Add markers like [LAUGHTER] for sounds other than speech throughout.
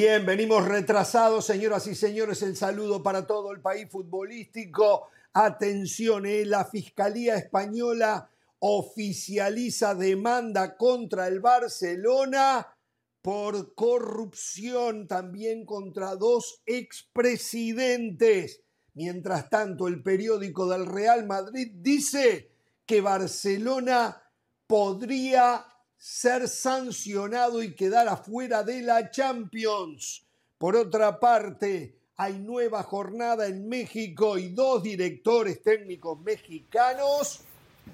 Bien, venimos retrasados, señoras y señores. El saludo para todo el país futbolístico. Atención, eh, la Fiscalía Española oficializa demanda contra el Barcelona por corrupción, también contra dos expresidentes. Mientras tanto, el periódico del Real Madrid dice que Barcelona podría ser sancionado y quedar afuera de la Champions. Por otra parte, hay nueva jornada en México y dos directores técnicos mexicanos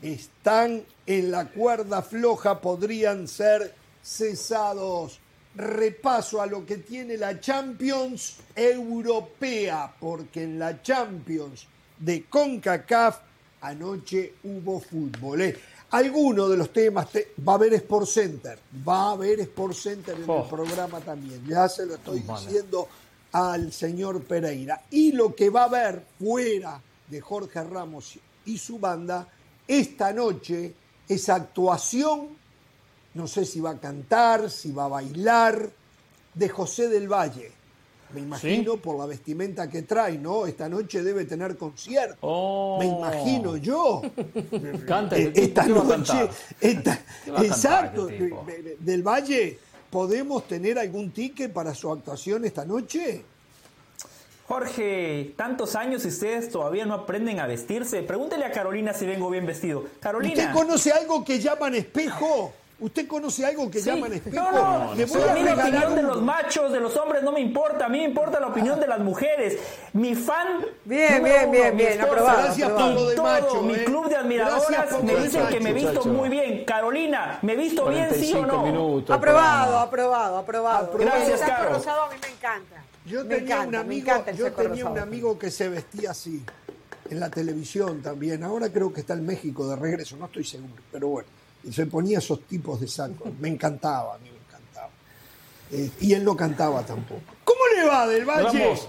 están en la cuerda floja, podrían ser cesados. Repaso a lo que tiene la Champions Europea, porque en la Champions de CONCACAF anoche hubo fútbol. ¿eh? Alguno de los temas va a haber Sport Center, va a haber Sport Center en el Oh. programa también, ya se lo estoy diciendo al señor Pereira. Y lo que va a haber fuera de Jorge Ramos y su banda esta noche es actuación, no sé si va a cantar, si va a bailar, de José del Valle. Me imagino por la vestimenta que trae, ¿no? Esta noche debe tener concierto. Oh. Me imagino yo. [LAUGHS] Canta, Eh, ¿qué- esta qué va a noche, cantar? esta- ¿Qué va a cantar exacto, este del Valle, ¿podemos tener algún ticket para su actuación esta noche? Jorge, tantos años y ustedes todavía no aprenden a vestirse. Pregúntele a Carolina si vengo bien vestido. ¿Usted Carolina. conoce algo que llaman espejo? ¿Usted conoce algo que Sí. llaman espejo? No, no, Le voy pero a a mí la opinión de los machos, de los hombres no me importa, a mí me importa la opinión de las mujeres. Mi fan Bien, bien, bien, bien, esposa, aprobado, Gracias, aprobado. De todo Macho. mi eh. club de admiradoras me dicen que me Macho. visto muy bien. Carolina, ¿me visto bien sí o 45 no? minutos. Aprobado, aprobado, aprobado. Gracias, Caro. rosado a mí me encanta. Yo me tenía encanta, un me amigo, yo tenía un amigo que se vestía así en la televisión también. Ahora creo que está en México de regreso, no estoy seguro, pero bueno. Y se ponía esos tipos de sacos. Me encantaba, a mí me encantaba. Eh, y él no cantaba tampoco. ¿Cómo le va del Valle? Vamos.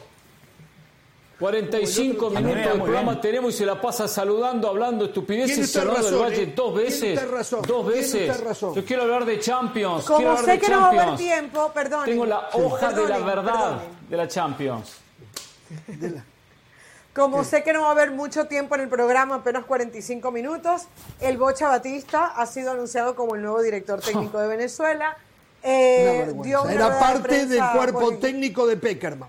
45 A mí me minutos va de muy programa bien. tenemos y se la pasa saludando, hablando estupideces, hablando del Valle ¿eh? dos veces. razón, Dos veces. razón. Yo quiero hablar de Champions. quiero Como hablar sé de que no va a haber Champions. tiempo, perdón. Tengo la hoja de la verdad de la Champions. De la- Como sé que no va a haber mucho tiempo en el programa, apenas 45 minutos, el Bocha Batista ha sido anunciado como el nuevo director técnico de Venezuela. [LAUGHS] Eh, dio una Era de parte del cuerpo técnico de Peckerman.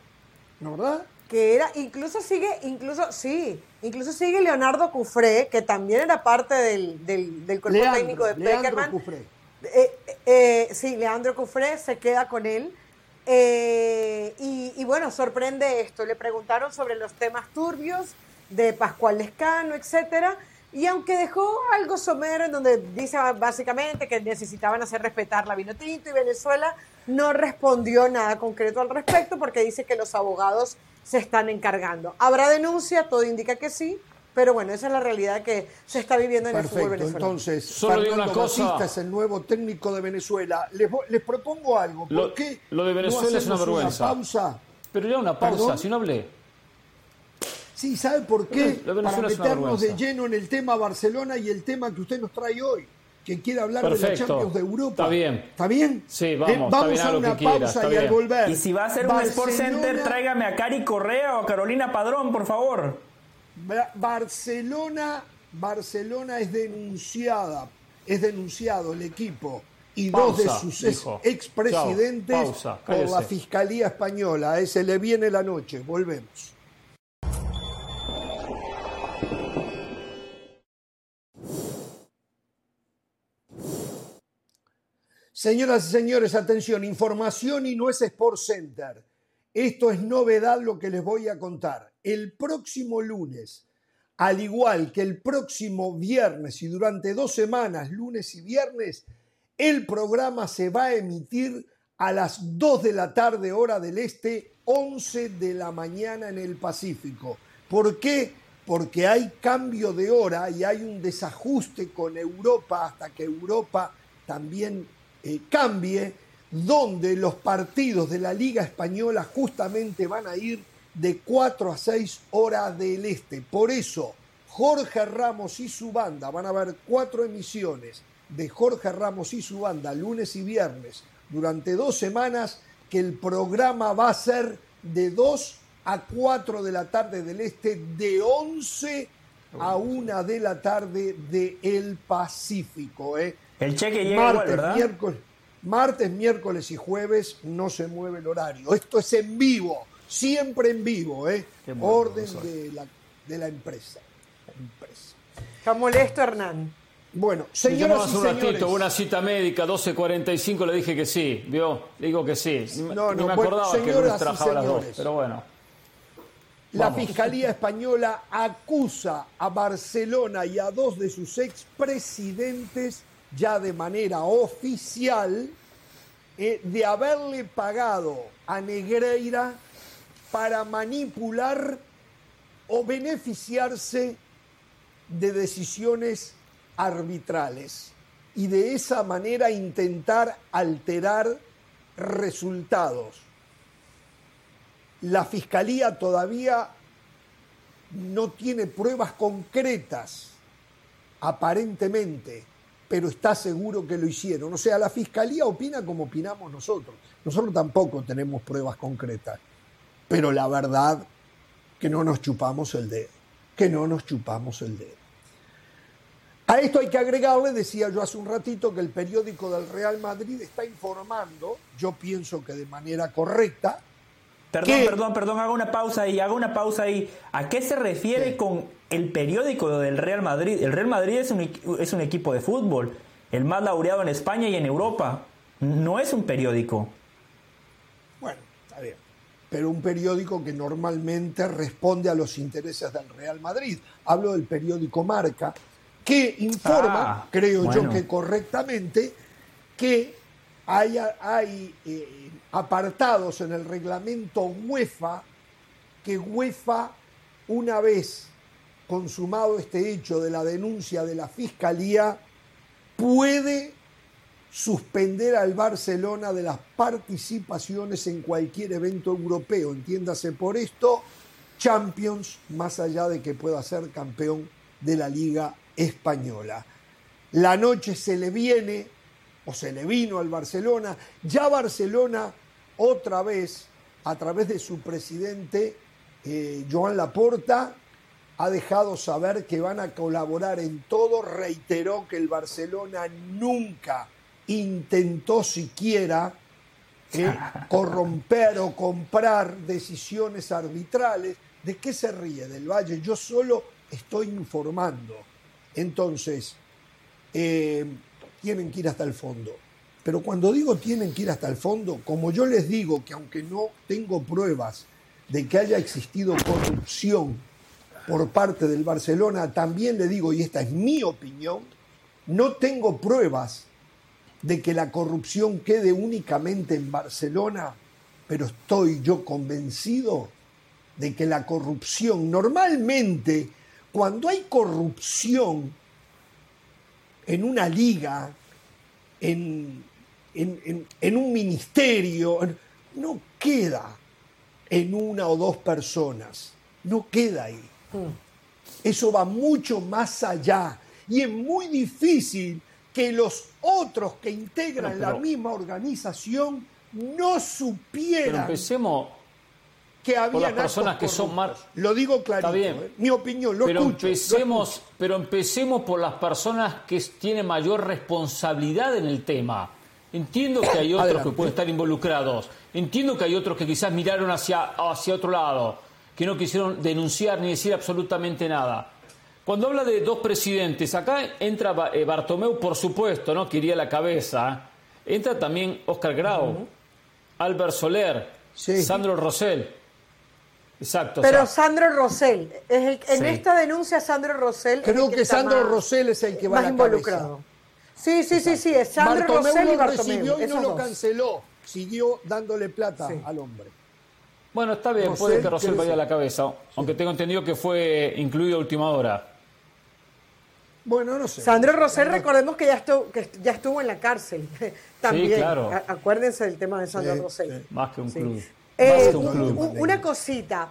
¿No verdad? que era, incluso sigue, incluso, sí, incluso sigue Leonardo Cufré, que también era parte del, del, del cuerpo Leandro, técnico de Leandro Peckerman. Cufré. Eh, eh, sí, Leandro Cufré se queda con él. Eh, y, bueno, sorprende esto. Le preguntaron sobre los temas turbios de Pascual Lescano, etcétera. Y aunque dejó algo somero en donde dice básicamente que necesitaban hacer respetar la vino tinto y Venezuela, no respondió nada concreto al respecto porque dice que los abogados se están encargando. ¿Habrá denuncia? Todo indica que sí, pero bueno, esa es la realidad que se está viviendo en el fútbol Perfecto, venezolano. entonces Solo digo una cosa. Batista es el nuevo técnico de Venezuela. Les, les propongo algo. ¿Por Lo- qué lo de no Venezuela es una vergüenza. pausa. Pero ya una pausa, ¿Perdón? si no hablé. Sí, ¿sabe por qué? Lo de Para Venezuela es una meternos de lleno en el tema Barcelona y el tema que usted nos trae hoy. Que quiere hablar de la Perfecto. Champions de Europa. Está bien. ¿Está bien? Sí, vamos, Eh, está vamos bien, a lo una que quiera, pausa y al bien. volver. Y si va a ser un Sport Center, Barcelona- tráigame a Cari Correa o a Carolina Padrón, por favor. Ba- Barcelona, Barcelona es denunciada, es denunciado el equipo y dos de sus expresidentes por la. Fiscalía Española. A ese le viene la noche. Volvemos. Señoras y señores, atención, información y no es Sport Center. Esto es novedad lo que les voy a contar. El próximo lunes, al igual que el próximo viernes y durante dos semanas, lunes y viernes, el programa se va a emitir a las 2 de la tarde hora del este, 11 de la mañana en el Pacífico. ¿Por qué? Porque hay cambio de hora y hay un desajuste con Europa hasta que Europa también eh, cambie, donde los partidos de la Liga Española justamente van a ir de 4 a 6 horas del este. Por eso, Jorge Ramos y su banda van a haber cuatro emisiones de Jorge Ramos y su banda lunes y viernes durante dos semanas que el programa va a ser de 2 a 4 de la tarde del este, de 11 a 1 de la tarde del el Pacífico. ¿eh? El cheque llega martes, igual, ¿verdad? Miércoles, martes, miércoles y jueves no se mueve el horario. Esto es en vivo, siempre en vivo, ¿eh? Bueno, orden de la, de la empresa. empresa. Está molesto, Hernán. Bueno, señoras y hace un señores. ratito, una cita médica, 12.45, le dije que sí, ¿vio? Le digo que sí. No, ni no, me bueno, acordaba que señoras lunes y trabajaba las dos, señores. pero bueno. La Vamos. Fiscalía Española acusa a Barcelona y a dos de sus expresidentes ya de manera oficial eh, de haberle pagado a Negreira para manipular o beneficiarse de decisiones arbitrales y de esa manera intentar alterar resultados. La Fiscalía todavía no tiene pruebas concretas, aparentemente, pero está seguro que lo hicieron. O sea, la Fiscalía opina como opinamos nosotros. Nosotros tampoco tenemos pruebas concretas, pero la verdad que no nos chupamos el dedo, que no nos chupamos el dedo. A esto hay que agregarle, decía yo hace un ratito, que el periódico del Real Madrid está informando, yo pienso que de manera correcta, Perdón, perdón, perdón, haga una pausa ahí, haga una pausa ahí. ¿A qué se refiere Sí. con el periódico del Real Madrid? El Real Madrid es un, es un equipo de fútbol, el más laureado en España y en Europa. No es un periódico. Bueno, está bien. Pero un periódico que normalmente responde a los intereses del Real Madrid. Hablo del periódico Marca, que informa, Ah, creo yo que correctamente, que hay, hay eh, apartados en el reglamento UEFA que UEFA, una vez consumado este hecho de la denuncia de la Fiscalía, puede suspender al Barcelona de las participaciones en cualquier evento europeo. Entiéndase por esto, Champions, más allá de que pueda ser campeón de la Liga Española. La noche se le viene, o se le vino al Barcelona. Ya Barcelona, otra vez, a través de su presidente, eh, Joan Laporta, ha dejado saber que van a colaborar en todo. Reiteró que el Barcelona nunca intentó siquiera eh, [LAUGHS] corromper o comprar decisiones arbitrales. ¿De qué se ríe del Valle? Yo solo estoy informando. Entonces, eh, tienen que ir hasta el fondo. Pero cuando digo tienen que ir hasta el fondo, como yo les digo que aunque no tengo pruebas de que haya existido corrupción por parte del Barcelona, también le digo, y esta es mi opinión, no tengo pruebas de que la corrupción quede únicamente en Barcelona, pero estoy yo convencido de que la corrupción, normalmente, cuando hay corrupción en una liga, en, en- en- un ministerio, no queda en una o dos personas, no queda ahí. Eso va mucho más allá y es muy difícil que los otros que integran pero- la misma organización no Pero supieran empecemos, que había las personas que son mar- Lo digo clarito, Está bien. ¿eh? mi opinión, lo pero escucho. lo empecemos, escucho. pero empecemos por las personas que tienen mayor responsabilidad en el tema. Entiendo que hay otros Adelante. que pueden estar involucrados. Entiendo que hay otros que quizás miraron hacia, hacia otro lado, que no quisieron denunciar ni decir absolutamente nada. Cuando habla de dos presidentes, acá entra eh, Bartomeu, por supuesto, ¿no? Que iría a la cabeza. Entra también Oscar Grau, Albert Soler, Sí. Sandro Rosell. Exacto. o Pero sea, Sandro Rosell, es el- en Sí. esta denuncia Sandro Rosell. es Creo el que Sandro más- Rosell es el que va más a la involucrado. cabeza. Sí, sí, sí, sí, es Sandro Bartomeu Rosell y lo Bartomeu. recibió y no lo canceló. Siguió dándole plata Sí. al hombre. Bueno, está bien, puede que Rosell vaya a la cabeza, aunque tengo entendido que fue incluido a última hora. Bueno, no sé. Sandro Rosell, recordemos que ya estuvo, que ya estuvo en la cárcel. [LAUGHS] También. claro. A- Acuérdense del tema de Sandro Sí, Rosell. sí. Más que un Sí. club. Eh, Más que un club. un- una cosita,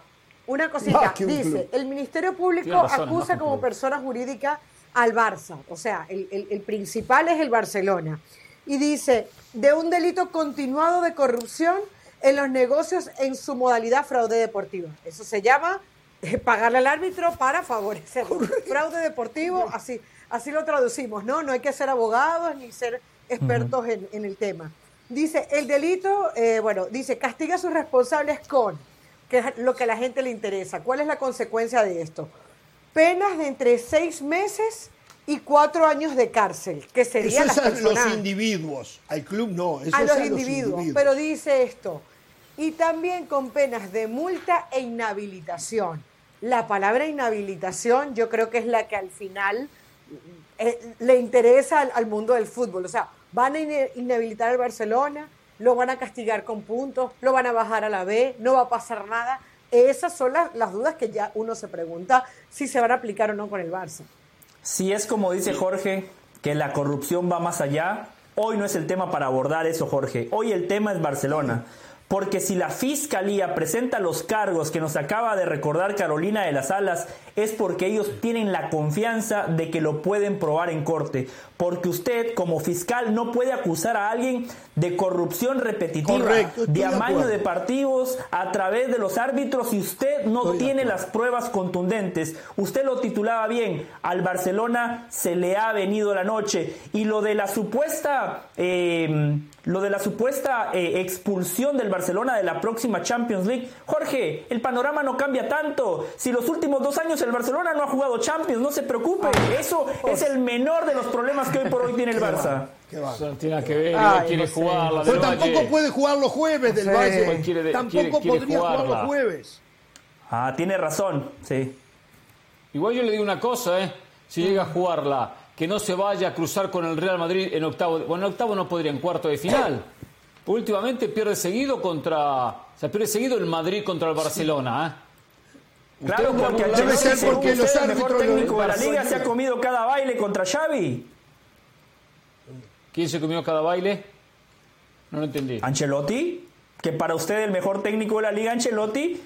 una cosita. Más que un Dice, club. el Ministerio Público razón, acusa como persona jurídica al Barça. O sea, el, el- el principal es el Barcelona. Y dice, de un delito continuado de corrupción en los negocios en su modalidad fraude deportiva. Eso se llama eh, pagarle al árbitro para favorecer. [LAUGHS] Fraude deportivo, así, así lo traducimos, ¿no? No hay que ser abogados ni ser expertos en, en, el tema. Dice, el delito, eh, bueno, dice, castiga a sus responsables con, que es lo que a la gente le interesa. ¿Cuál es la consecuencia de esto? Penas de entre seis meses y cuatro años de cárcel, que serían Eso es a los individuos, al club no. Eso a los, a individuos, los individuos, pero dice esto, y también con penas de multa e inhabilitación. La palabra inhabilitación yo creo que es la que al final eh, le interesa al, mundo del fútbol. O sea, van a inhabilitar al Barcelona, lo van a castigar con puntos, lo van a bajar a la B, no va a pasar nada. Esas son las, las dudas que ya uno se pregunta si se van a aplicar o no con el Barça. Si es como dice Jorge, que la corrupción va más allá, hoy no es el tema para abordar eso, Jorge. Hoy el tema es Barcelona. Porque si la fiscalía presenta los cargos que nos acaba de recordar Carolina de las Alas, es porque ellos tienen la confianza de que lo pueden probar en corte. Porque usted, como fiscal, no puede acusar a alguien de corrupción repetitiva, Correcto, de amaño de partidos a través de los árbitros si usted no Estoy tiene las pruebas contundentes. Usted lo titulaba bien, al Barcelona se le ha venido la noche. Y lo de la supuesta, eh, lo de la supuesta eh, expulsión del Barcelona de la próxima Champions League, Jorge, el panorama no cambia tanto. Si los últimos dos años el Barcelona no ha jugado Champions, no se preocupe. Eso es el menor de los problemas que hoy por hoy tiene el Qué Barça. va, qué va. Tiene que ver, Ay, quiere no sé. jugarla. Pero tampoco Valle. puede jugar los jueves del Sí. Valle. Quiere tampoco quiere- quiere podría jugar los jueves. Ah, tiene razón, sí. Igual yo le digo una cosa, ¿eh? Si llega a jugarla, que no se vaya a cruzar con el Real Madrid en octavo. Bueno, en octavo no podría, en cuarto de final. Últimamente pierde seguido contra. O sea, pierde seguido el Madrid contra el Barcelona, ¿eh? Claro, porque Debe ser porque usted, los el mejor técnico de la liga se ha comido cada baile contra Xavi. ¿Quién se comió cada baile? No lo entendí. Ancelotti, que para usted el mejor técnico de la liga, Ancelotti,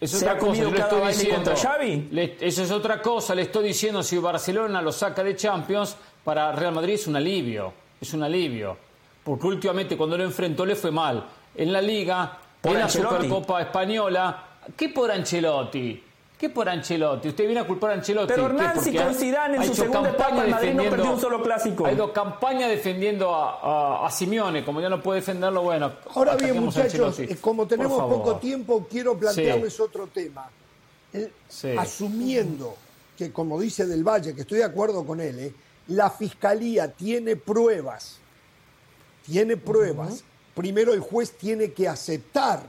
Es se otra ha cosa, comido yo le cada estoy baile diciendo. contra Xavi. Le- eso es otra cosa, le estoy diciendo si Barcelona lo saca de Champions, para Real Madrid es un alivio, es un alivio. Porque últimamente cuando lo enfrentó le fue mal. En la Liga, Por en la Ancelotti. Supercopa Española, ¿qué por Ancelotti? ¿Qué por Ancelotti? Usted viene a culpar a Ancelotti. Pero. Hernán, si con Zidane en su segunda etapa el Madrid no perdió un solo clásico. Ha ido campaña defendiendo a, a, a Simeone, como ya no puede defenderlo, bueno. Ahora bien, muchachos, eh, como tenemos poco tiempo, quiero plantearles otro tema. El- Sí. Asumiendo que, como dice Del Valle, que estoy de acuerdo con él, eh, la fiscalía tiene pruebas, tiene pruebas. Primero el juez tiene que aceptar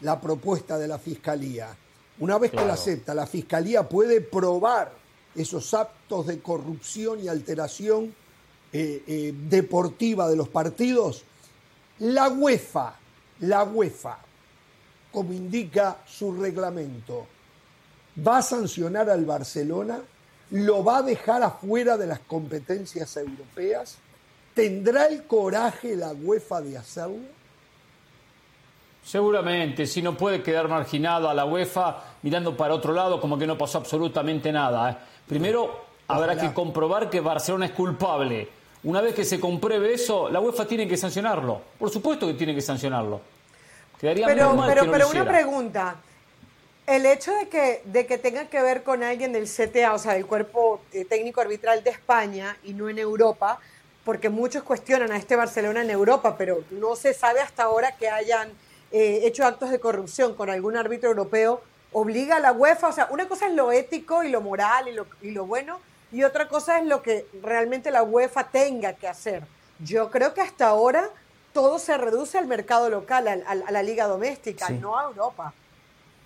la propuesta de la fiscalía. Una vez que la acepta, la fiscalía puede probar esos actos de corrupción y alteración eh, eh, deportiva de los partidos. La UEFA, la UEFA, como indica su reglamento, va a sancionar al Barcelona, lo va a dejar afuera de las competencias europeas, ¿tendrá el coraje la UEFA de hacerlo? Seguramente, si no puede quedar marginado a la UEFA mirando para otro lado como que no pasó absolutamente nada. ¿eh? Primero habrá que comprobar que Barcelona es culpable. Una vez que se compruebe eso, la UEFA tiene que sancionarlo. Por supuesto que tiene que sancionarlo. Quedaría Pero, muy mal pero, que no pero lo una pregunta. El hecho de que, de que tenga que ver con alguien del CTA, o sea, del cuerpo eh, técnico arbitral de España y no en Europa, porque muchos cuestionan a este Barcelona en Europa, pero no se sabe hasta ahora que hayan eh, hecho actos de corrupción con algún árbitro europeo, obliga a la UEFA, o sea, una cosa es lo ético y lo moral y lo, y lo bueno, y otra cosa es lo que realmente la UEFA tenga que hacer. Yo creo que hasta ahora todo se reduce al mercado local, al- al- a la liga doméstica, Sí. no a Europa.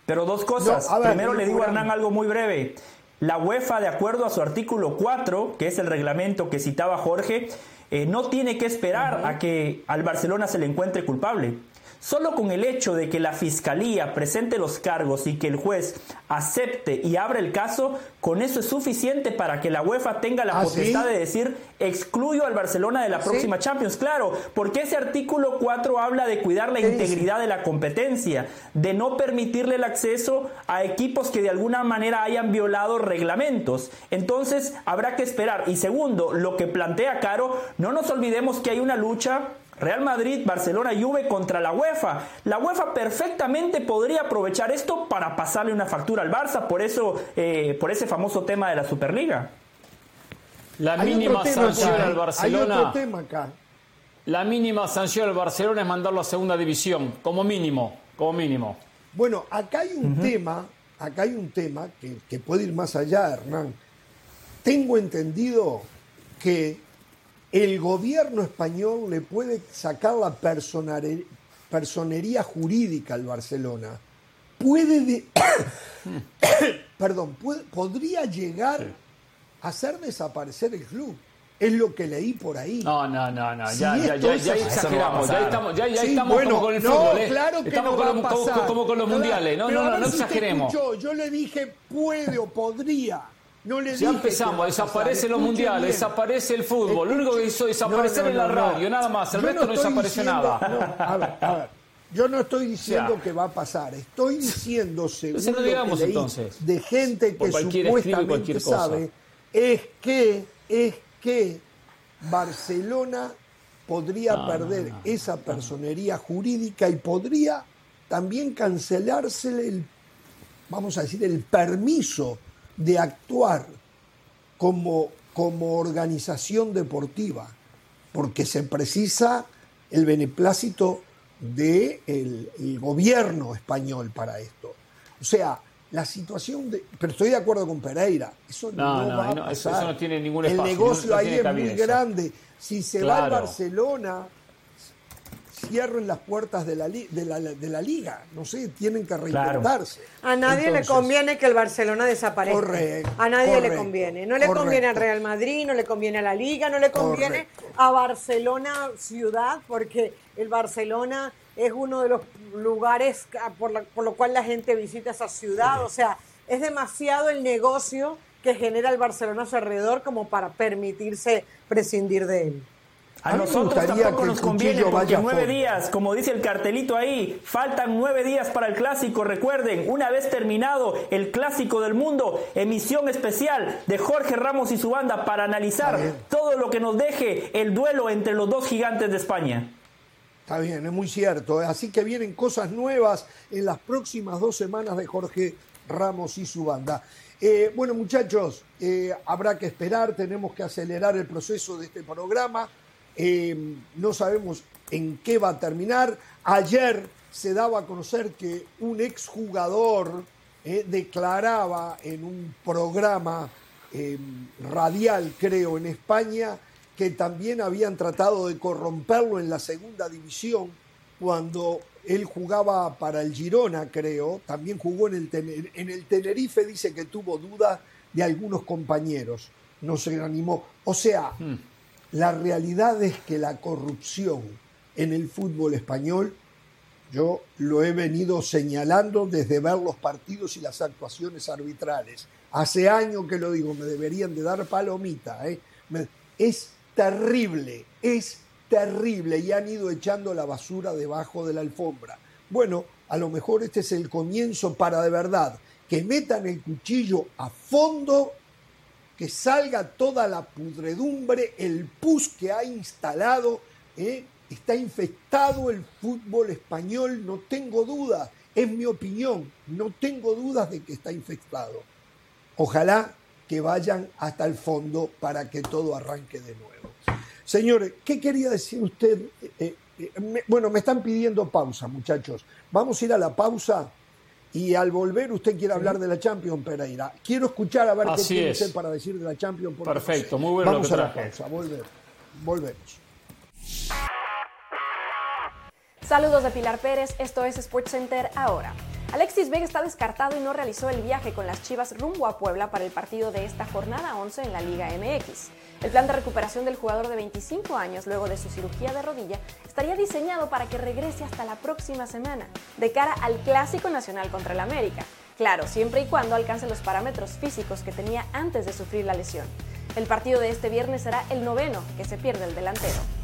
Pero dos cosas. No, a ver, Primero le digo a. Hernán algo muy breve. La UEFA, de acuerdo a su artículo 4, que es el reglamento que citaba Jorge, eh, no tiene que esperar a que al Barcelona se le encuentre culpable. Solo con el hecho de que la fiscalía presente los cargos y que el juez acepte y abra el caso, con eso es suficiente para que la UEFA tenga la ¿Ah, potestad sí? de decir excluyo al Barcelona de la próxima Champions. Claro, porque ese artículo 4 habla de cuidar la integridad de la competencia, de no permitirle el acceso a equipos que de alguna manera hayan violado reglamentos. Entonces habrá que esperar. Y segundo, lo que plantea Caro, no nos olvidemos que hay una lucha Real Madrid, Barcelona, Juve contra la UEFA. La UEFA perfectamente podría aprovechar esto para pasarle una factura al Barça, por eso, eh, por ese famoso tema de la Superliga. La mínima sanción al Barcelona. La mínima sanción al Barcelona es mandarlo a segunda división, como mínimo, como mínimo. Bueno, acá hay un tema, acá hay un tema que, que puede ir más allá, Hernán. Tengo entendido que el gobierno español le puede sacar la personería jurídica al Barcelona. Puede, [COUGHS] perdón, podría llegar a hacer desaparecer el club. Es lo que leí por ahí. No, no, no, no. ya, ya, ya, ya exageramos. Ya estamos, ya, ya estamos bueno, como con el fútbol. ¿eh? Claro que estamos no como, como, como, con los mundiales. No, no, no, no exageremos. yo le dije puede o podría. No le ya empezamos, desaparece los mundiales, desaparece el fútbol. Lo único que hizo es desaparecer en la radio, nada más. El resto no, desapareció nada. a ver, a ver. Yo no estoy diciendo que va a pasar, estoy diciendo, según lo que leí de gente que supuestamente sabe, es que, es que Barcelona podría perder esa personería jurídica y podría también cancelársele el, vamos a decir, el permiso de actuar como, como organización deportiva, porque se precisa el beneplácito del de el gobierno español para esto. O sea, la situación de... Pero estoy de acuerdo con Pereira, eso no, va a pasar. Eso, no tiene ningún espacio. El negocio ahí es muy grande. Si se va a Barcelona, cierren las puertas de la, de la, de la liga. No sé, tienen que reinventarse. A nadie le conviene que el Barcelona desaparezca. a nadie le conviene. No le conviene al Real Madrid, no le conviene a la liga, no le conviene a Barcelona ciudad, porque el Barcelona es uno de los lugares por, por lo cual la gente visita esa ciudad. O sea, es demasiado el negocio que genera el Barcelona a su alrededor como para permitirse prescindir de él. A, nosotros tampoco nos conviene porque nueve días, como dice el cartelito ahí, faltan nueve días para el clásico. Recuerden, una vez terminado el clásico del mundo, emisión especial de Jorge Ramos y su banda para analizar todo lo que nos deje el duelo entre los dos gigantes de España. Está bien, es muy cierto. ¿eh? Así que vienen cosas nuevas en las próximas dos semanas de Jorge Ramos y su banda. Eh, bueno, muchachos, eh, habrá que esperar, tenemos que acelerar el proceso de este programa. Eh, no sabemos en qué va a terminar. Ayer se daba a conocer que un exjugador eh, declaraba en un programa eh, radial, creo, en España, que también habían tratado de corromperlo en la segunda división cuando él jugaba para el Girona, creo, también jugó en el, en el Tenerife, dice que tuvo dudas de algunos compañeros, no se animó. O sea, hmm. La realidad es que la corrupción en el fútbol español, yo lo he venido señalando desde ver los partidos y las actuaciones arbitrales. Hace años que lo digo, me deberían de dar palomita. ¿eh? Es terrible, es terrible y han ido echando la basura debajo de la alfombra. Bueno, a lo mejor este es el comienzo para de verdad que metan el cuchillo a fondo que salga toda la pudredumbre, el pus que ha instalado, ¿eh? está infectado el fútbol español, no tengo dudas, es mi opinión, no tengo dudas de que está infectado. Ojalá que vayan hasta el fondo para que todo arranque de nuevo. Señores, ¿qué quería decir usted? Eh, eh, bueno, me están pidiendo pausa, muchachos. Vamos a ir a la pausa y al volver usted quiere hablar de la Champions, Pereira. Quiero escuchar a ver qué tiene usted para decir de la Champions. Perfecto, muy bueno. Vamos a la pausa, volver. volvemos. Saludos de Pilar Pérez, esto es SportsCenter ahora. Alexis Vega está descartado y no realizó el viaje con las Chivas rumbo a Puebla para el partido de esta jornada 11 en la Liga MX. El plan de recuperación del jugador de 25 años luego de su cirugía de rodilla estaría diseñado para que regrese hasta la próxima semana, de cara al Clásico Nacional contra el América. Claro, siempre y cuando alcance los parámetros físicos que tenía antes de sufrir la lesión. El partido de este viernes será el noveno que se pierde el delantero.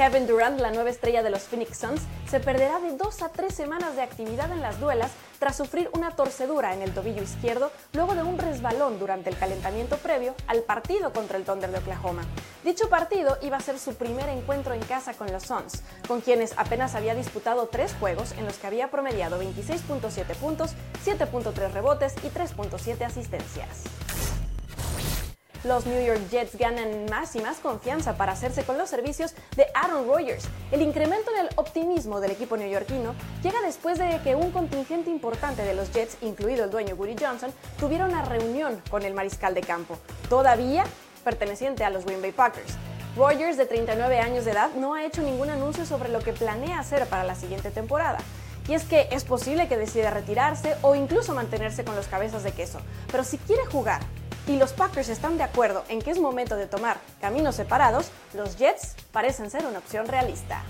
Kevin Durant, la nueva estrella de los Phoenix Suns, se perderá de dos a tres semanas de actividad en las duelas tras sufrir una torcedura en el tobillo izquierdo luego de un resbalón durante el calentamiento previo al partido contra el Thunder de Oklahoma. Dicho partido iba a ser su primer encuentro en casa con los Suns, con quienes apenas había disputado tres juegos en los que había promediado 26.7 puntos, 7.3 rebotes y 3.7 asistencias. Los New York Jets ganan más y más confianza para hacerse con los servicios de Aaron Rodgers. El incremento en el optimismo del equipo neoyorquino llega después de que un contingente importante de los Jets, incluido el dueño Woody Johnson, tuviera una reunión con el mariscal de campo, todavía perteneciente a los Green Bay Packers. Rodgers, de 39 años de edad, no ha hecho ningún anuncio sobre lo que planea hacer para la siguiente temporada. Y es que es posible que decida retirarse o incluso mantenerse con los cabezas de queso. Pero si quiere jugar y los Packers están de acuerdo en que es momento de tomar caminos separados, los Jets parecen ser una opción realista.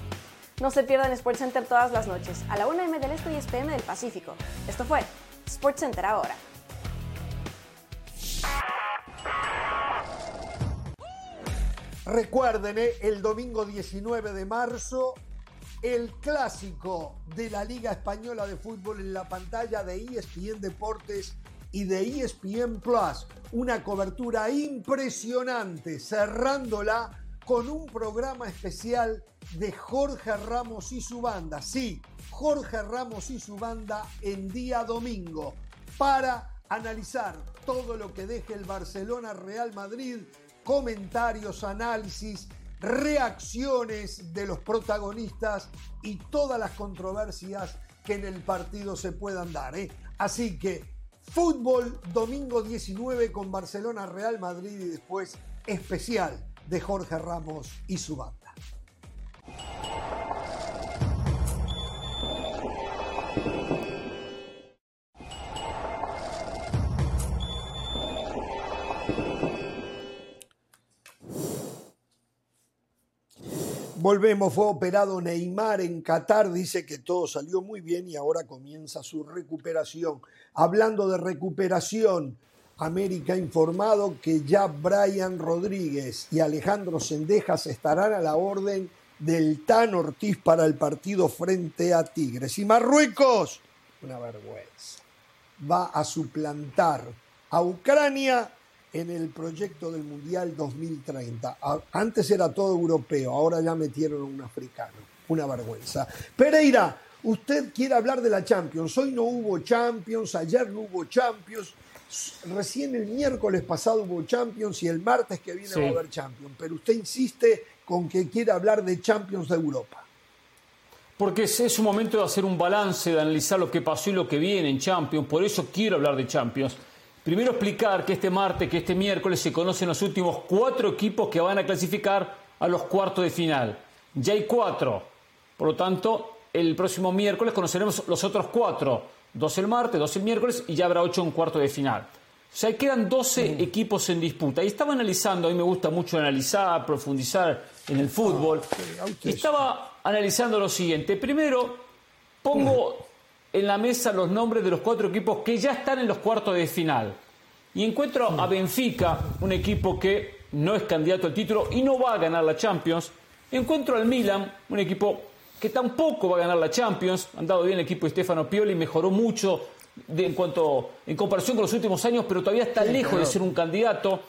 No se pierdan SportsCenter todas las noches, a la 1 m del Este y 10 pm del Pacífico. Esto fue SportsCenter ahora. Recuerden, eh, el domingo 19 de marzo, el clásico de la Liga Española de Fútbol en la pantalla de ESPN Deportes y de ESPN Plus. Una cobertura impresionante, cerrándola con un programa especial de Jorge Ramos y su banda. Sí, Jorge Ramos y su banda en día domingo para analizar todo lo que deje el Barcelona Real Madrid, comentarios, análisis, reacciones de los protagonistas y todas las controversias que en el partido se puedan dar. ¿eh? Así que Fútbol domingo 19 con Barcelona Real Madrid y después especial de Jorge Ramos y su Volvemos, fue operado Neymar en Qatar, dice que todo salió muy bien y ahora comienza su recuperación. Hablando de recuperación, América ha informado que ya Brian Rodríguez y Alejandro Sendejas estarán a la orden del Tan Ortiz para el partido frente a Tigres. Y Marruecos, una vergüenza, va a suplantar a Ucrania en el proyecto del Mundial 2030. Antes era todo europeo, ahora ya metieron a un africano. Una vergüenza. Pereira, usted quiere hablar de la Champions. Hoy no hubo Champions, ayer no hubo Champions. Recién el miércoles pasado hubo Champions y el martes que viene va a haber Champions. Pero usted insiste con que quiere hablar de Champions de Europa. Porque es un momento de hacer un balance, de analizar lo que pasó y lo que viene en Champions. Por eso quiero hablar de Champions. Primero explicar que este martes, que este miércoles se conocen los últimos cuatro equipos que van a clasificar a los cuartos de final. Ya hay cuatro. Por lo tanto, el próximo miércoles conoceremos los otros cuatro. Dos el martes, dos el miércoles y ya habrá ocho en cuarto de final. O sea, quedan 12 equipos en disputa. Y estaba analizando, a mí me gusta mucho analizar, profundizar en el fútbol. Ah, estaba analizando lo siguiente. Primero, pongo [LAUGHS] en la mesa los nombres de los cuatro equipos que ya están en los cuartos de final. Y encuentro a Benfica, un equipo que no es candidato al título y no va a ganar la Champions. Encuentro al Milan, un equipo que tampoco va a ganar la Champions. Han dado bien el equipo de Stefano Pioli, mejoró mucho en cuanto en comparación con los últimos años, pero todavía está lejos de ser un candidato.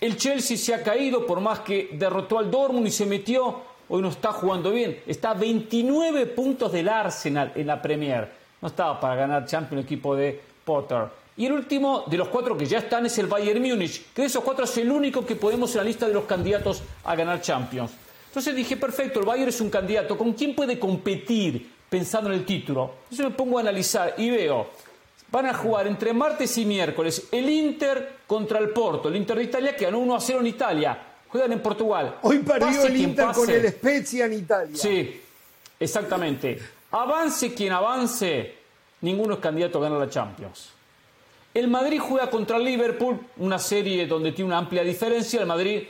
El Chelsea se ha caído por más que derrotó al Dortmund y se metió, hoy no está jugando bien. Está a 29 puntos del Arsenal en la Premier no estaba para ganar Champions el equipo de Potter. Y el último de los cuatro que ya están es el Bayern Múnich, que de esos cuatro es el único que podemos en la lista de los candidatos a ganar Champions. Entonces dije, perfecto, el Bayern es un candidato, ¿con quién puede competir pensando en el título? Entonces me pongo a analizar y veo, van a jugar entre martes y miércoles el Inter contra el Porto, el Inter de Italia que ganó 1 a 0 en Italia, juegan en Portugal. Hoy perdió el Inter con el Spezia en Italia. Sí, exactamente. Avance quien avance, ninguno es candidato a ganar la Champions. El Madrid juega contra el Liverpool, una serie donde tiene una amplia diferencia. El Madrid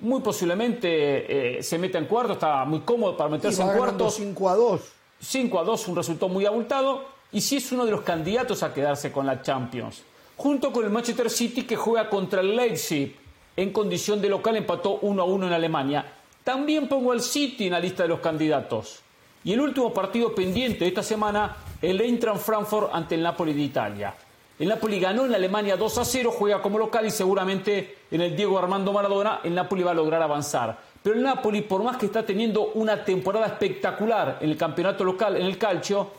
muy posiblemente eh, se mete en cuarto, está muy cómodo para meterse en cuarto. 5 a 2. 5 a 2, un resultado muy abultado. Y sí es uno de los candidatos a quedarse con la Champions. Junto con el Manchester City que juega contra el Leipzig en condición de local, empató 1 a 1 en Alemania. También pongo al City en la lista de los candidatos. Y el último partido pendiente de esta semana, el Eintracht Frankfurt ante el Napoli de Italia. El Napoli ganó en Alemania 2 a 0, juega como local y seguramente en el Diego Armando Maradona el Napoli va a lograr avanzar. Pero el Napoli, por más que está teniendo una temporada espectacular en el campeonato local, en el calcio,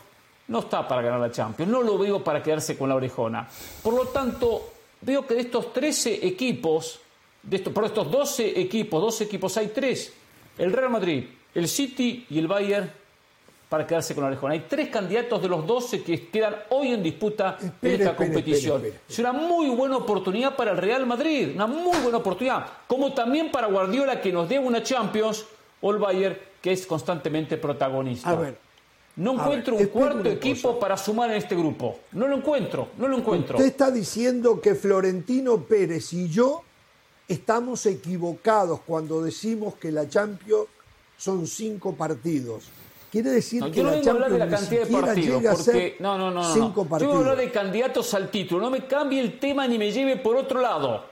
no está para ganar la Champions. No lo veo para quedarse con la orejona. Por lo tanto, veo que de estos 13 equipos, de estos, por estos 12 equipos, 12 equipos, hay tres. El Real Madrid, el City y el Bayern para quedarse con la orejona. Hay tres candidatos de los 12 que quedan hoy en disputa en esta competición. es una muy buena oportunidad para el Real Madrid, una muy buena oportunidad, como también para Guardiola que nos dé una Champions o el Bayern que es constantemente protagonista. A ver, no encuentro un cuarto equipo para sumar en este grupo. No lo encuentro, no lo encuentro. Usted está diciendo que Florentino Pérez y yo estamos equivocados cuando decimos que la Champions son cinco partidos. Quiere decir que yo no la vengo a hablar de la cantidad de ni siquiera partidos, llega a porque ser no, no, no, no, cinco no. Yo voy a hablar de candidatos al título. No me cambie el tema ni me lleve por otro lado,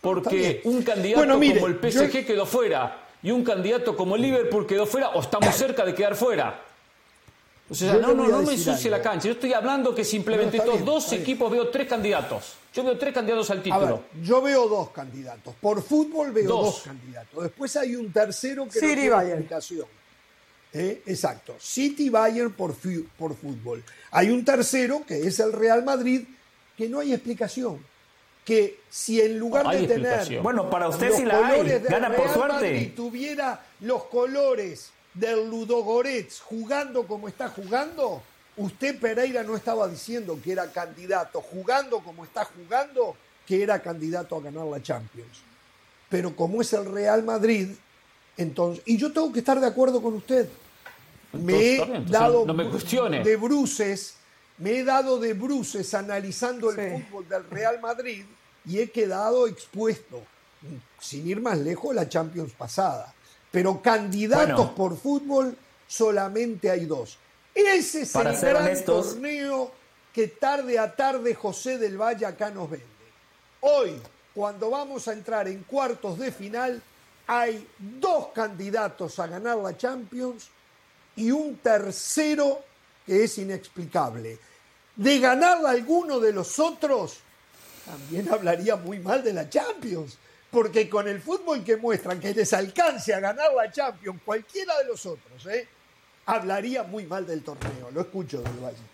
porque un candidato Bueno, mire, como el PSG yo- quedó fuera y un candidato como el Liverpool quedó fuera o estamos [COUGHS] cerca de quedar fuera. O sea, no, no, no me ensucie la cancha. Yo estoy hablando que simplemente No, estos bien, dos bien. equipos veo tres candidatos. Yo veo tres candidatos al A título. ver, yo veo dos candidatos. Por fútbol veo Dos. dos, candidatos. Después hay un tercero que no City tiene explicación. ¿Eh? Exacto. City Bayern por, por fútbol. Hay un tercero que es el Real Madrid que no hay explicación. Que si en lugar de tener. Bueno, para usted los sí la hay. del Gana por Real suerte. Madrid tuviera los colores del Ludogorets jugando como está jugando, usted Pereira no estaba diciendo que era candidato, jugando como está jugando, que era candidato a ganar la Champions. Pero como es el Real Madrid, entonces, y yo tengo que estar de acuerdo con usted. Me he dado no me cuestione. de bruces, me he dado de bruces analizando el Sí. fútbol del Real Madrid y he quedado expuesto, sin ir más lejos, la Champions pasada. Pero candidatos Bueno. por fútbol solamente hay dos. Ese es Para el ser gran honestos- torneo que tarde a tarde José del Valle acá nos vende. Hoy, cuando vamos a entrar en cuartos de final, hay dos candidatos a ganar la Champions y un tercero que es inexplicable. De ganarla alguno de los otros, también hablaría muy mal de la Champions. Porque con el fútbol que muestran que les alcance a ganar la Champions cualquiera de los otros, ¿eh? hablaría muy mal del torneo. Lo escucho del Valle.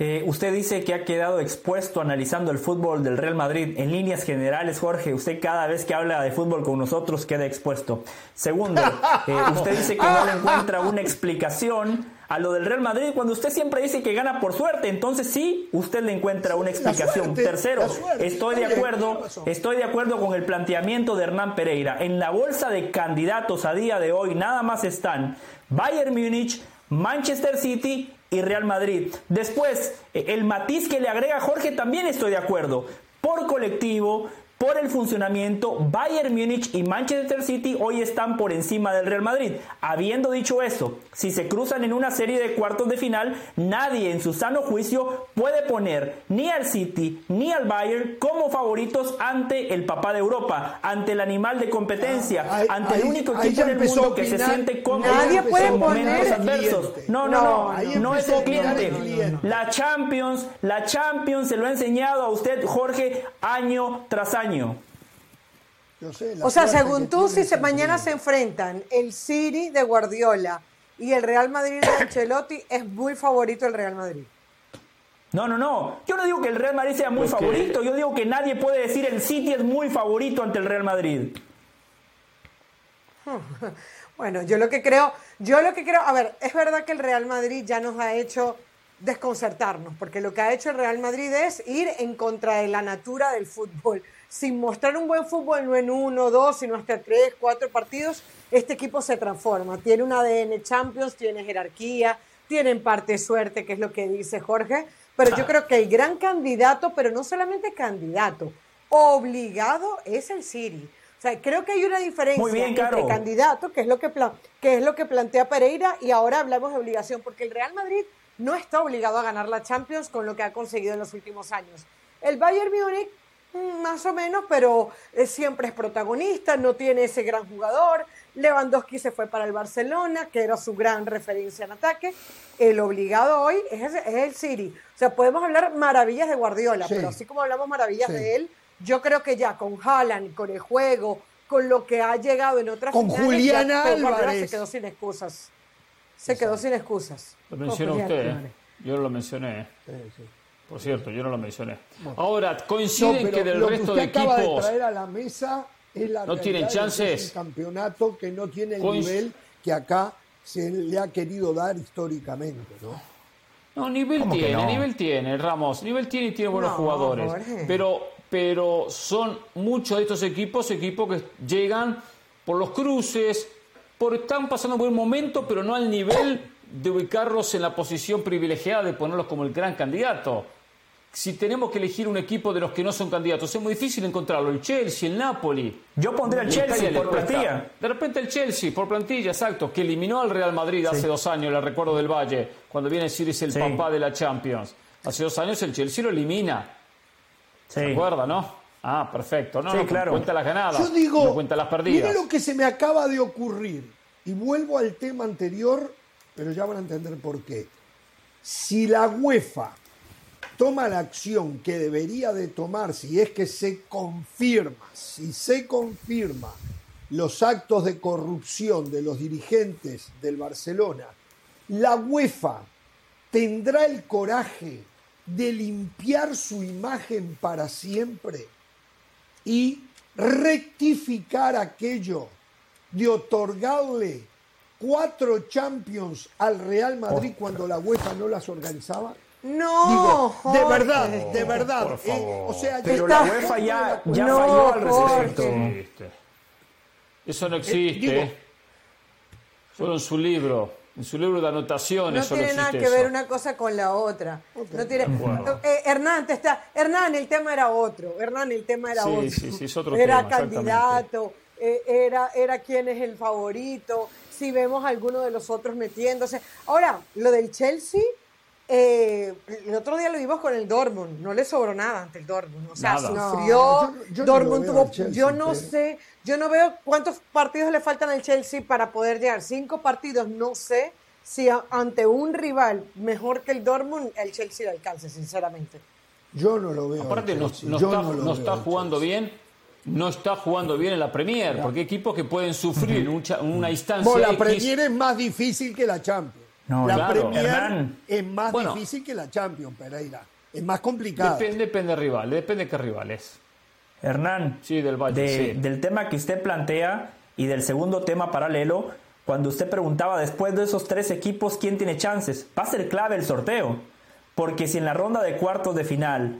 Eh, usted dice que ha quedado expuesto analizando el fútbol del Real Madrid. En líneas generales, Jorge, usted cada vez que habla de fútbol con nosotros queda expuesto. Segundo, eh, [LAUGHS] usted dice que no le encuentra una explicación a lo del Real Madrid cuando usted siempre dice que gana por suerte. Entonces sí, usted le encuentra una explicación. suerte, Tercero, estoy de acuerdo, estoy de acuerdo con el planteamiento de Hernán Pereira. En la bolsa de candidatos a día de hoy nada más están Bayern Múnich, Manchester City y Real Madrid. Después, eh, el matiz que le agrega Jorge también estoy de acuerdo. Por colectivo, por el funcionamiento, Bayern Múnich y Manchester City hoy están por encima del Real Madrid. Habiendo dicho eso, si se cruzan en una serie de cuartos de final, nadie en su sano juicio puede poner ni al City ni al Bayern como favoritos ante el papá de Europa, ante el animal de competencia, Ah, ahí- ante el ahí- único ahí equipo ya en el empezó mundo que se siente cómodo Nadie puede en momentos adversos. No, no, no, Ahí no es el cliente. cliente. La Champions, la Champions se lo ha enseñado a usted, Jorge, año tras año. Yo sé, la O sea, según tú, si se, mañana se enfrentan el City de Guardiola y el Real Madrid de Ancelotti, es muy favorito el Real Madrid. No, no, no. Yo no digo que el Real Madrid sea muy favorito. Yo digo que nadie puede decir el City es muy favorito ante el Real Madrid. [LAUGHS] Bueno, yo lo que creo, yo lo que creo, a ver, es verdad que el Real Madrid ya nos ha hecho desconcertarnos, porque lo que ha hecho el Real Madrid es ir en contra de la natura del fútbol. Sin mostrar un buen fútbol, no en uno, dos, sino hasta tres, cuatro partidos, este equipo se transforma. Tiene un ADN Champions, tiene jerarquía, tiene en parte suerte, que es lo que dice Jorge, pero yo creo que el gran candidato, pero no solamente candidato, obligado es el City. O sea, creo que hay una diferencia bien, entre candidato, que es lo que que es lo que plantea Pereira, y ahora hablamos de obligación, porque el Real Madrid no está obligado a ganar la Champions con lo que ha conseguido en los últimos años. El Bayern Múnich, más o menos, pero eh, siempre es protagonista, no tiene ese gran jugador. Lewandowski se fue para el Barcelona, que era su gran referencia en ataque. El obligado hoy es, es el City. O sea, podemos hablar maravillas de Guardiola, pero así como hablamos maravillas de él, yo creo que ya con Haaland, con el juego, con lo que ha llegado en otras con finales, Julián ya Álvarez. se quedó sin excusas. Se quedó sin excusas. Lo mencionó usted, ¿eh? Yo no lo mencioné. ¿eh? Sí, sí. Por cierto, yo no lo mencioné. Ahora, coinciden que del lo resto que de usted acaba de equipos. traer a la mesa es la ¿No tienen chances? Es un campeonato que no tiene el Coinc- nivel que acá se le ha querido dar históricamente, ¿no? No, nivel ¿Cómo que tiene, no? nivel tiene, Ramos. Nivel tiene y tiene buenos No, jugadores. Jorge. Pero, pero son muchos de estos equipos, equipos que llegan por los cruces, por están pasando un buen momento, pero no al nivel de ubicarlos en la posición privilegiada de ponerlos como el gran candidato. Si tenemos que elegir un equipo de los que no son candidatos, es muy difícil encontrarlo. El Chelsea, el Napoli. Yo pondría el Chelsea por plantilla. De repente el Chelsea, por plantilla, exacto, que eliminó al Real Madrid hace dos años, le recuerdo del Valle, cuando viene a decir es el Sí. papá de la Champions. Hace dos años el Chelsea lo elimina. Sí. ¿Se acuerda, no? Ah, perfecto. No, Sí, no, claro. cuenta las ganadas. Yo digo, no cuenta las perdidas. mire lo que se me acaba de ocurrir. Y vuelvo al tema anterior, pero ya van a entender por qué. Si la UEFA toma la acción que debería de tomar, si es que se confirma, si se confirma los actos de corrupción de los dirigentes del Barcelona, la UEFA tendrá el coraje de limpiar su imagen para siempre y rectificar aquello de otorgarle cuatro Champions al Real Madrid cuando la UEFA no las organizaba? No, Digo, de verdad, de verdad. por eh, favor. o sea, Pero está- la UEFA ya, ya No, falló al respecto. existe. Eso no existe. digo- ¿eh? Solo en su libro. En su libro de anotaciones No solo tiene nada existe que ver una cosa con la otra. No tiene. Eh, Hernán, te está. Hernán, el tema era otro. Hernán, el tema era Sí, otro. sí, sí, es otro era tema, candidato, eh, era, era quién es el favorito. Si vemos a alguno de los otros metiéndose. Ahora, lo del Chelsea. Eh, el otro día lo vimos con el Dortmund, no le sobró nada ante el Dortmund, o sea, Nada. sufrió, No, yo- yo no Dortmund lo tuvo, Chelsea, yo no pero- sé, yo no veo cuántos partidos le faltan al Chelsea para poder llegar, cinco partidos, no sé si a- ante un rival mejor que el Dortmund, el Chelsea le alcance, sinceramente. Yo no lo veo. Aparte, no, Chelsea, no yo está, lo no jugando bien. No está jugando bien en la Premier, porque hay equipos que pueden sufrir en un cha- una instancia Bueno, la X. Premier es más difícil que la Champions. No, la claro. Premier Hernán. es más Bueno. difícil que la Champions, Pereira. Es más complicada. Depende, depende del rival, depende de qué rival es. Hernán, Sí, del Valle, de- sí. del tema que usted plantea y del segundo tema paralelo, cuando usted preguntaba después de esos tres equipos quién tiene chances, va a ser clave el sorteo, porque si en la ronda de cuartos de final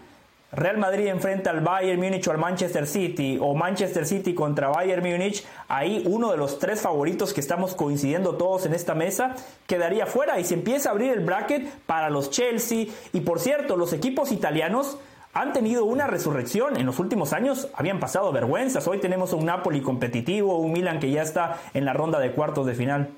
Real Madrid enfrenta al Bayern Múnich o al Manchester City o Manchester City contra Bayern Múnich, ahí uno de los tres favoritos que estamos coincidiendo todos en esta mesa quedaría fuera y se empieza a abrir el bracket para los Chelsea y por cierto, los equipos italianos han tenido una resurrección. En los últimos años habían pasado vergüenzas. Hoy tenemos un Napoli competitivo, un Milan que ya está en la ronda de cuartos de final.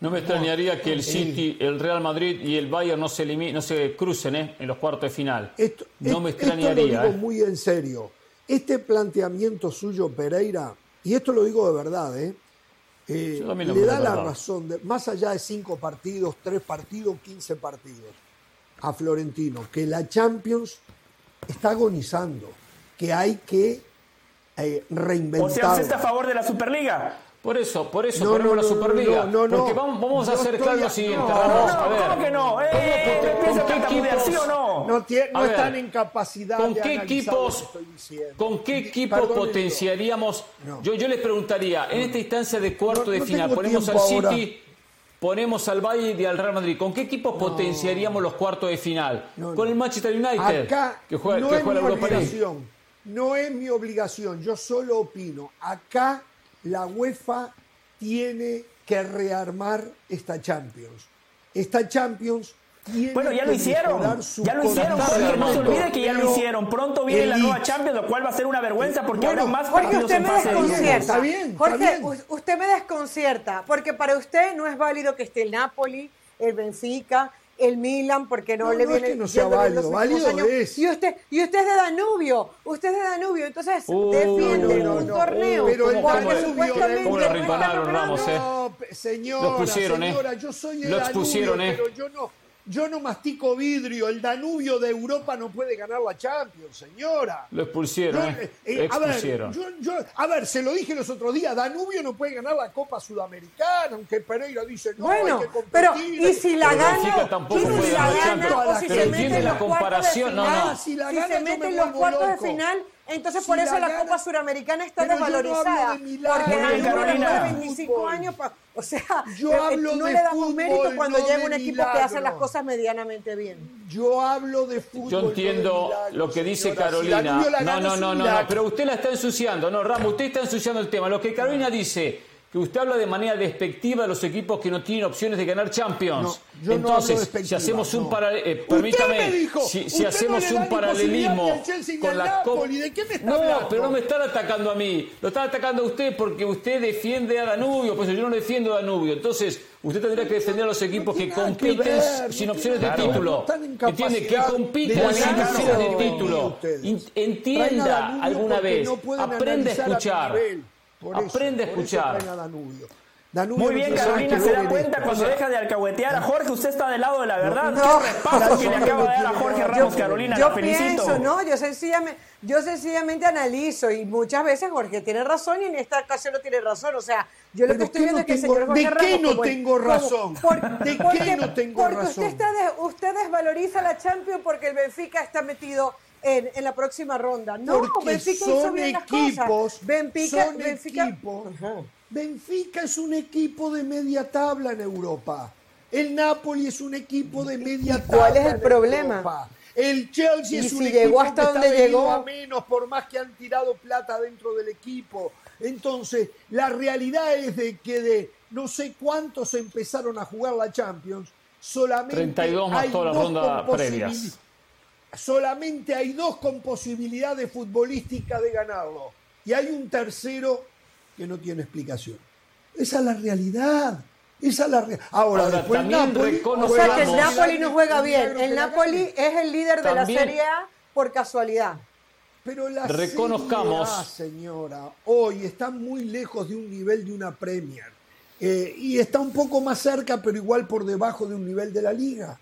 No me extrañaría que el City, el Real Madrid y el Bayern no se, no se crucen ¿eh? en los cuartos de final. Esto, no me esto extrañaría. lo digo ¿eh? muy en serio. Este planteamiento suyo, Pereira, y esto lo digo de verdad, ¿eh? Eh, le da la verdad. razón, de, más allá de cinco partidos, tres partidos, quince partidos, a Florentino, que la Champions está agonizando, que hay que eh, O sea, reinventar. ¿usted está a favor de la Superliga? Por eso, por eso No, ponemos no, la Superliga. no, no, no. Porque vamos, vamos a hacer claro lo siguiente, no, Ramos. no, a ver. ¿cómo que no? Eh, ¿Con- qué equipos? ¿sí o no? No, tie- no A ver, están en capacidad ¿Con de qué equipos. ¿con qué equipo potenciaríamos? Yo, yo les preguntaría, en esta instancia de cuarto de final, ponemos al ahora. City, ponemos al Bayern y al Real Madrid. ¿Con qué equipo potenciaríamos los cuartos de final? Con el Manchester United, Acá que juega, no que es juega mi la Europa League. obligación, no es mi obligación, yo solo opino. Acá la UEFA tiene que rearmar esta Champions. Esta Champions tiene Bueno, ya que lo hicieron. Ya lo hicieron. No se olvide que ya lo hicieron. Pronto viene la nueva Champions, lo cual va a ser una vergüenza porque Bueno, habrá más Jorge, partidos usted en me fase desconcierta. Está bien, está Jorge, bien. usted me desconcierta, porque para usted no es válido que esté el Napoli, el Benfica, el Milan porque no, No, le no es viene que no sea válido, los válido es. Y usted, y usted es de Danubio, usted es de Danubio, entonces Uh, defiende no, no, un no. torneo Pero el Danubio- ¿Cómo lo arrinconaron, logrando- Ramos, eh? No, señora, Los pusieron, ¿eh? señora, yo soy de Los Danubio, pusieron, ¿eh? pero yo no, yo no mastico vidrio. El Danubio de Europa no puede ganar la Champions, señora. Lo expusieron, Yo, ¿eh? eh, eh, a, ver, yo- yo- a ver, se lo dije los otros días, Danubio no puede ganar la Copa Sudamericana, aunque Pereira dice, no, Bueno, hay que competir. pero y si la Pero Benfica gana, tampoco puede si la ganar gana, Champions. o si Pero se entiende mete en la los cuartos de comparación, no, no. Si la si gana, se yo mete me en los cuartos loco. de final, entonces Si por eso la la, gana- Copa Suramericana está yo no desvalorizada, de porque Danubio Carolina. después de 25 años, pa- o sea, Yo eh, hablo no de le damos fútbol, mérito cuando no llega un equipo que hace las cosas medianamente bien. Yo hablo de fútbol. Yo entiendo lo que dice señora. Si Carolina. La No, no, no, no, pero usted la está ensuciando. No, Ramos, usted está ensuciando el tema. Lo que Carolina dice, que usted habla de manera despectiva de los equipos que no tienen opciones de ganar Champions. No, yo no Entonces, si hamos un no. Usted permítame, dijo, si, si hacemos un paralelismo con la Copa... Napoli, ¿de qué me está No, hablando? pero no me está atacando a mí, lo está atacando a usted porque usted defiende a Danubio, pues yo no defiendo a Danubio. Entonces, usted tendría que defender a los equipos que compiten ver, sin opciones de título. Están ¿Entiende? Que compiten sin opciones de título. Entienda alguna vez, aprende a escuchar. Por eso, Aprende a por eso escuchar. traen a Danubio. Danubio Muy no bien, Carolina, se da en cuenta esto. cuando deja de alcahuetear a Jorge. Usted está del lado de la verdad. No. Qué respaso que le acaba de dar a Jorge Ramos, Carolina. yo la felicito. pienso, ¿no? Yo sencillamente, yo sencillamente analizo y muchas veces Jorge tiene razón y en esta ocasión no tiene razón. O sea, yo lo que estoy ¿qué viendo no es que el tengo- señor Jorge ¿de Ramos... qué no tengo como- razón? por- ¿De qué porque- no tengo porque razón? Usted, está de- usted desvaloriza la Champions porque el Benfica está metido en, en la próxima ronda. No, Porque Benfica hizo son las equipos, cosas. Benfica, son Benfica, equipos. Benfica es un equipo de media tabla en Europa. El Napoli es un equipo de media tabla. cuál es el en problema? Europa. El Chelsea Y es un si equipo llegó hasta que donde llegó. a menos por más que han tirado plata dentro del equipo. Entonces, la realidad es de que de no sé cuántos empezaron a jugar la Champions, solamente 32 más hay todas las dos rondas con previas. Solamente hay dos con posibilidad de futbolística de ganarlo. Y hay un tercero que no tiene explicación. Esa es la realidad. Esa es la realidad. Ahora, Ahora, después también Napoli, reconozcamos- O sea que el. Napoli no juega bien. El Napoli es el líder de la Serie A por casualidad. Pero la Reconozcamos- Serie A, señora, hoy está muy lejos de un nivel de una Premier. Eh, y está un poco más cerca, pero igual por debajo de un nivel de la Liga.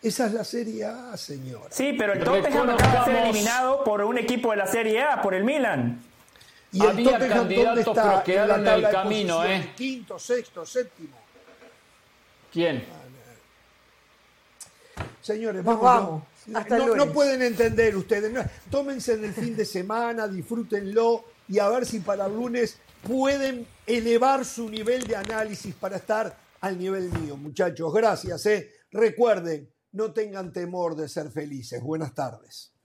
Esa es la Serie A, señora. Sí, pero el Tottenham acaba de ser eliminado por un equipo de la Serie A, por el Milan. Y el Había Tottenham, ¿dónde candidatos, está pero en quedaron la en tabla el camino? ¿eh? Quinto, sexto, séptimo. ¿Quién? Señores, vamos. vamos. Hasta el no, pueden entender ustedes. no, tómense en el fin de semana, disfrútenlo y a ver si para el lunes pueden elevar su nivel de análisis para estar al nivel mío, muchachos. Gracias. ¿eh? Recuerden, no tengan temor de ser felices. Buenas tardes.